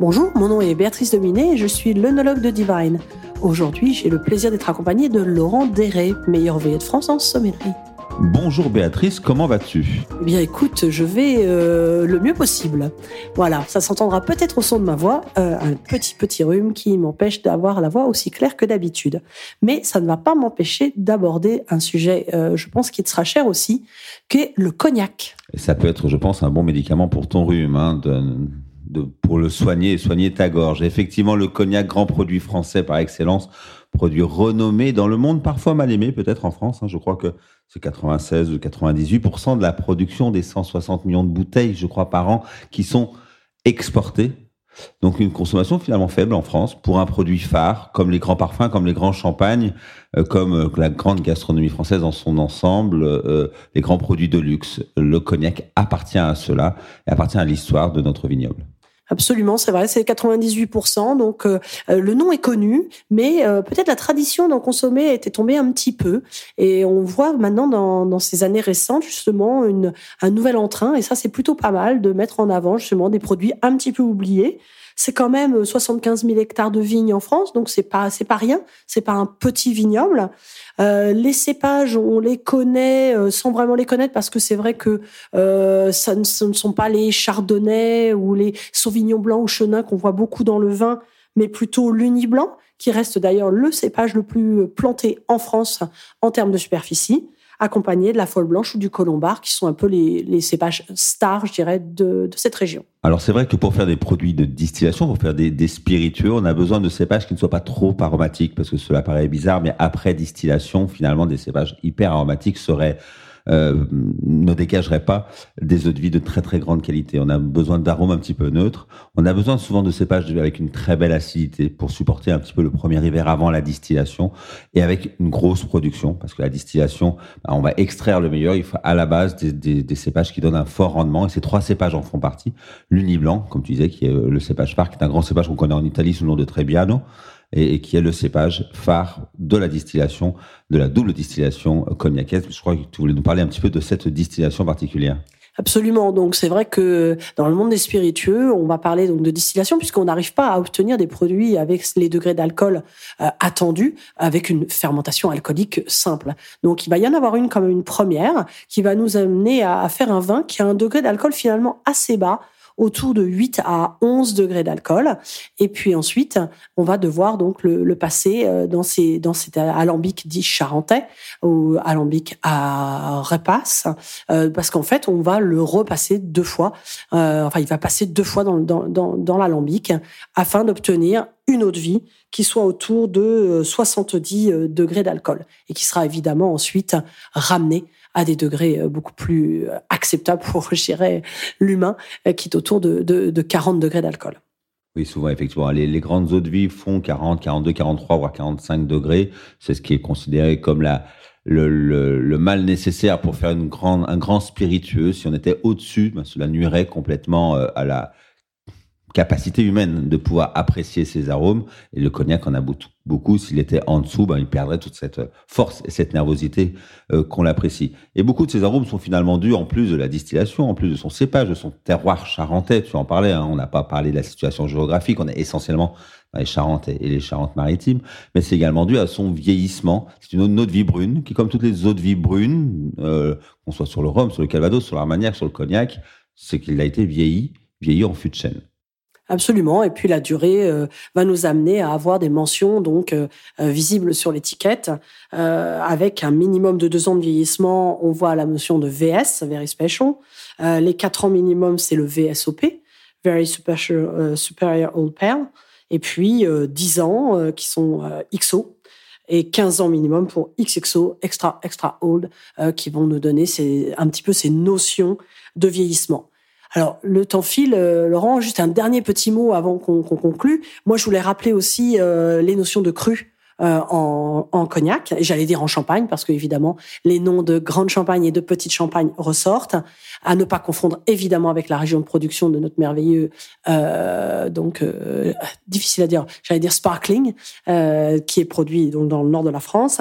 Bonjour, mon nom est Béatrice Dominé et je suis l'œnologue de Divine. Aujourd'hui, j'ai le plaisir d'être accompagnée de Laurent Déré, meilleur veilleur de France en sommellerie. Bonjour Béatrice, comment vas-tu? Eh bien écoute, je vais euh, le mieux possible. Voilà, ça s'entendra peut-être au son de ma voix, euh, un petit petit rhume qui m'empêche d'avoir la voix aussi claire que d'habitude. Mais ça ne va pas m'empêcher d'aborder un sujet, euh, je pense, qui te sera cher aussi, qui est le cognac. Et ça peut être, je pense, un bon médicament pour ton rhume, hein, de, de, pour le soigner et soigner ta gorge. Effectivement, le cognac, grand produit français par excellence, produit renommé dans le monde, parfois mal aimé peut-être en France. Hein, je crois que c'est 96 ou 98% de la production des 160 millions de bouteilles, je crois, par an, qui sont exportées. Donc une consommation finalement faible en France pour un produit phare, comme les grands parfums, comme les grands champagnes, euh, comme euh, la grande gastronomie française dans son ensemble, euh, les grands produits de luxe. Le cognac appartient à cela et appartient à l'histoire de notre vignoble. Absolument, c'est vrai, c'est 98%. Donc euh, euh, le nom est connu, mais euh, peut-être la tradition d'en consommer été tombée un petit peu. Et on voit maintenant dans, dans ces années récentes justement une, un nouvel entrain. Et ça, c'est plutôt pas mal de mettre en avant justement des produits un petit peu oubliés. C'est quand même 75 000 hectares de vignes en France, donc c'est pas c'est pas rien. C'est pas un petit vignoble. Euh, les cépages, on les connaît euh, sans vraiment les connaître parce que c'est vrai que euh, ça ne, ce ne sont pas les chardonnays ou les sauvignons blancs ou chenin qu'on voit beaucoup dans le vin, mais plutôt l'uni blanc, qui reste d'ailleurs le cépage le plus planté en France en termes de superficie accompagné de la folle blanche ou du colombard, qui sont un peu les, cépages stars, je dirais, de, de cette région. Alors c'est vrai que pour faire des produits de distillation, pour faire des, des, spiritueux, on a besoin de cépages qui ne soient pas trop aromatiques, parce que cela paraît bizarre, mais après distillation, finalement, des cépages hyper aromatiques seraient euh, ne dégagerait pas des eaux de vie de très très grande qualité. On a besoin d'arômes un petit peu neutres. On a besoin souvent de cépages avec une très belle acidité pour supporter un petit peu le premier hiver avant la distillation et avec une grosse production parce que la distillation, bah, on va extraire le meilleur. Il faut à la base des, des, des cépages qui donnent un fort rendement et ces trois cépages en font partie. L'uni blanc, comme tu disais, qui est le cépage phare, qui est un grand cépage qu'on connaît en Italie sous le nom de Trebbiano et, qui est le cépage phare de la distillation, de la double distillation cognacaise. Je crois que tu voulais nous parler un petit peu de cette distillation particulière. Absolument. Donc c'est vrai que dans le monde des spiritueux, on va parler donc de distillation puisqu'on n'arrive pas à obtenir des produits avec les degrés d'alcool euh, attendus avec une fermentation alcoolique simple. Donc il va y en avoir une comme une première qui va nous amener à faire un vin qui a un degré d'alcool finalement assez bas autour de 8 à 11 degrés d'alcool. Et puis ensuite, on va devoir donc le, passer euh, dans ces dans cet alambic dit charentais ou alambic à repasse, euh, parce qu'en fait, on va le repasser deux fois. Euh, enfin, il va passer deux fois dans dans dans, dans l'alambic afin d'obtenir une eau de vie qui soit autour de 70 euh, degrés d'alcool et qui sera évidemment ensuite ramenée à des degrés euh, beaucoup plus euh, acceptables pour, je dirais, l'humain, qui est autour de, de, de 40 degrés d'alcool. Oui, souvent, effectivement. Les, grandes eaux de vie font 40, 42, 43, voire 45 degrés. C'est ce qui est considéré comme la, le, mal nécessaire pour faire une grande, un grand spiritueux. Si on était au-dessus, ben, cela nuirait complètement à la capacité humaine de pouvoir apprécier ces arômes. Et le cognac en a beaucoup. S'il était en dessous, ben, il perdrait toute cette force et cette nervosité euh, qu'on l'apprécie. Et beaucoup de ces arômes sont finalement dus, en plus de la distillation, en plus de son cépage, de son terroir charentais. Tu en parlais, hein, on n'a pas parlé de la situation géographique. On est essentiellement dans les Charentes et les Charentes-Maritimes, mais c'est également dû à son vieillissement. C'est une de vie brune qui, comme toutes les eaux de vie brunes, euh, qu'on soit sur le rhum, sur le calvados, sur l'armagnac, sur le cognac, c'est qu'il a été vieilli, vieilli en fût de chêne. Absolument. Et puis la durée euh, va nous amener à avoir des mentions donc euh, visibles sur l'étiquette, euh, avec un minimum de deux ans de vieillissement. On voit la notion de VS, Very Special. les quatre ans minimum, c'est le VSOP, Very Superior, Superior Old Pale. Et puis 10 ans qui sont XO, et 15 ans minimum pour XXO, Extra Extra Old, qui vont nous donner ces, un petit peu ces notions de vieillissement. Alors, le temps file, euh, Laurent, juste un dernier petit mot avant qu'on qu conclue. Moi, je voulais rappeler aussi euh, les notions de cru. Euh, en, en, cognac. J'allais dire en champagne parce que évidemment les noms de grande champagne et de petite champagne ressortent. À ne pas confondre évidemment avec la région de production de notre merveilleux, euh, donc euh, difficile à dire. J'allais dire sparkling, euh, qui est produit donc dans le nord de la France,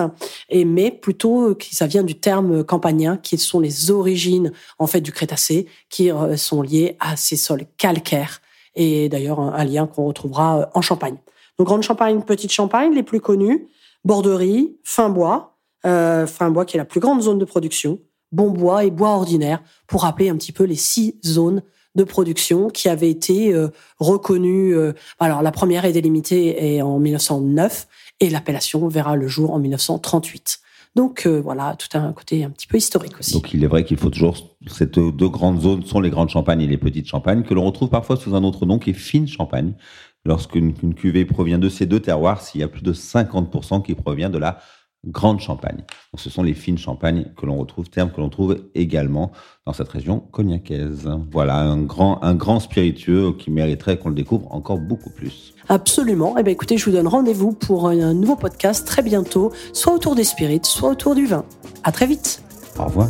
et mais plutôt qui ça vient du terme campagnien, qui sont les origines en fait du Crétacé, qui sont liées à ces sols calcaires et d'ailleurs un, lien qu'on retrouvera en Champagne. Donc grande Champagne, petite Champagne, les plus connus, Borderie, Finbois, euh, Finbois qui est la plus grande zone de production, Bon Bois et Bois ordinaire, pour rappeler un petit peu les six zones de production qui avaient été euh, reconnues. Euh, alors la première est délimitée en 1909 et l'appellation verra le jour en 1938. Donc voilà, tout un côté un petit peu historique aussi. Donc il est vrai qu'il faut toujours ces deux grandes zones sont les grandes champagnes et les petites champagnes que l'on retrouve parfois sous un autre nom qui est fine champagne. Lorsqu'une cuvée provient de ces deux terroirs, s'il y a plus de 50% qui provient de la grande champagne. Donc, ce sont les fines champagnes que l'on retrouve, terme que l'on trouve également dans cette région cognacaise. Voilà, un grand, un grand spiritueux qui mériterait qu'on le découvre encore beaucoup plus. Absolument. Eh bien, écoutez, je vous donne rendez-vous pour un nouveau podcast très bientôt, soit autour des spirits, soit autour du vin. À très vite. Au revoir.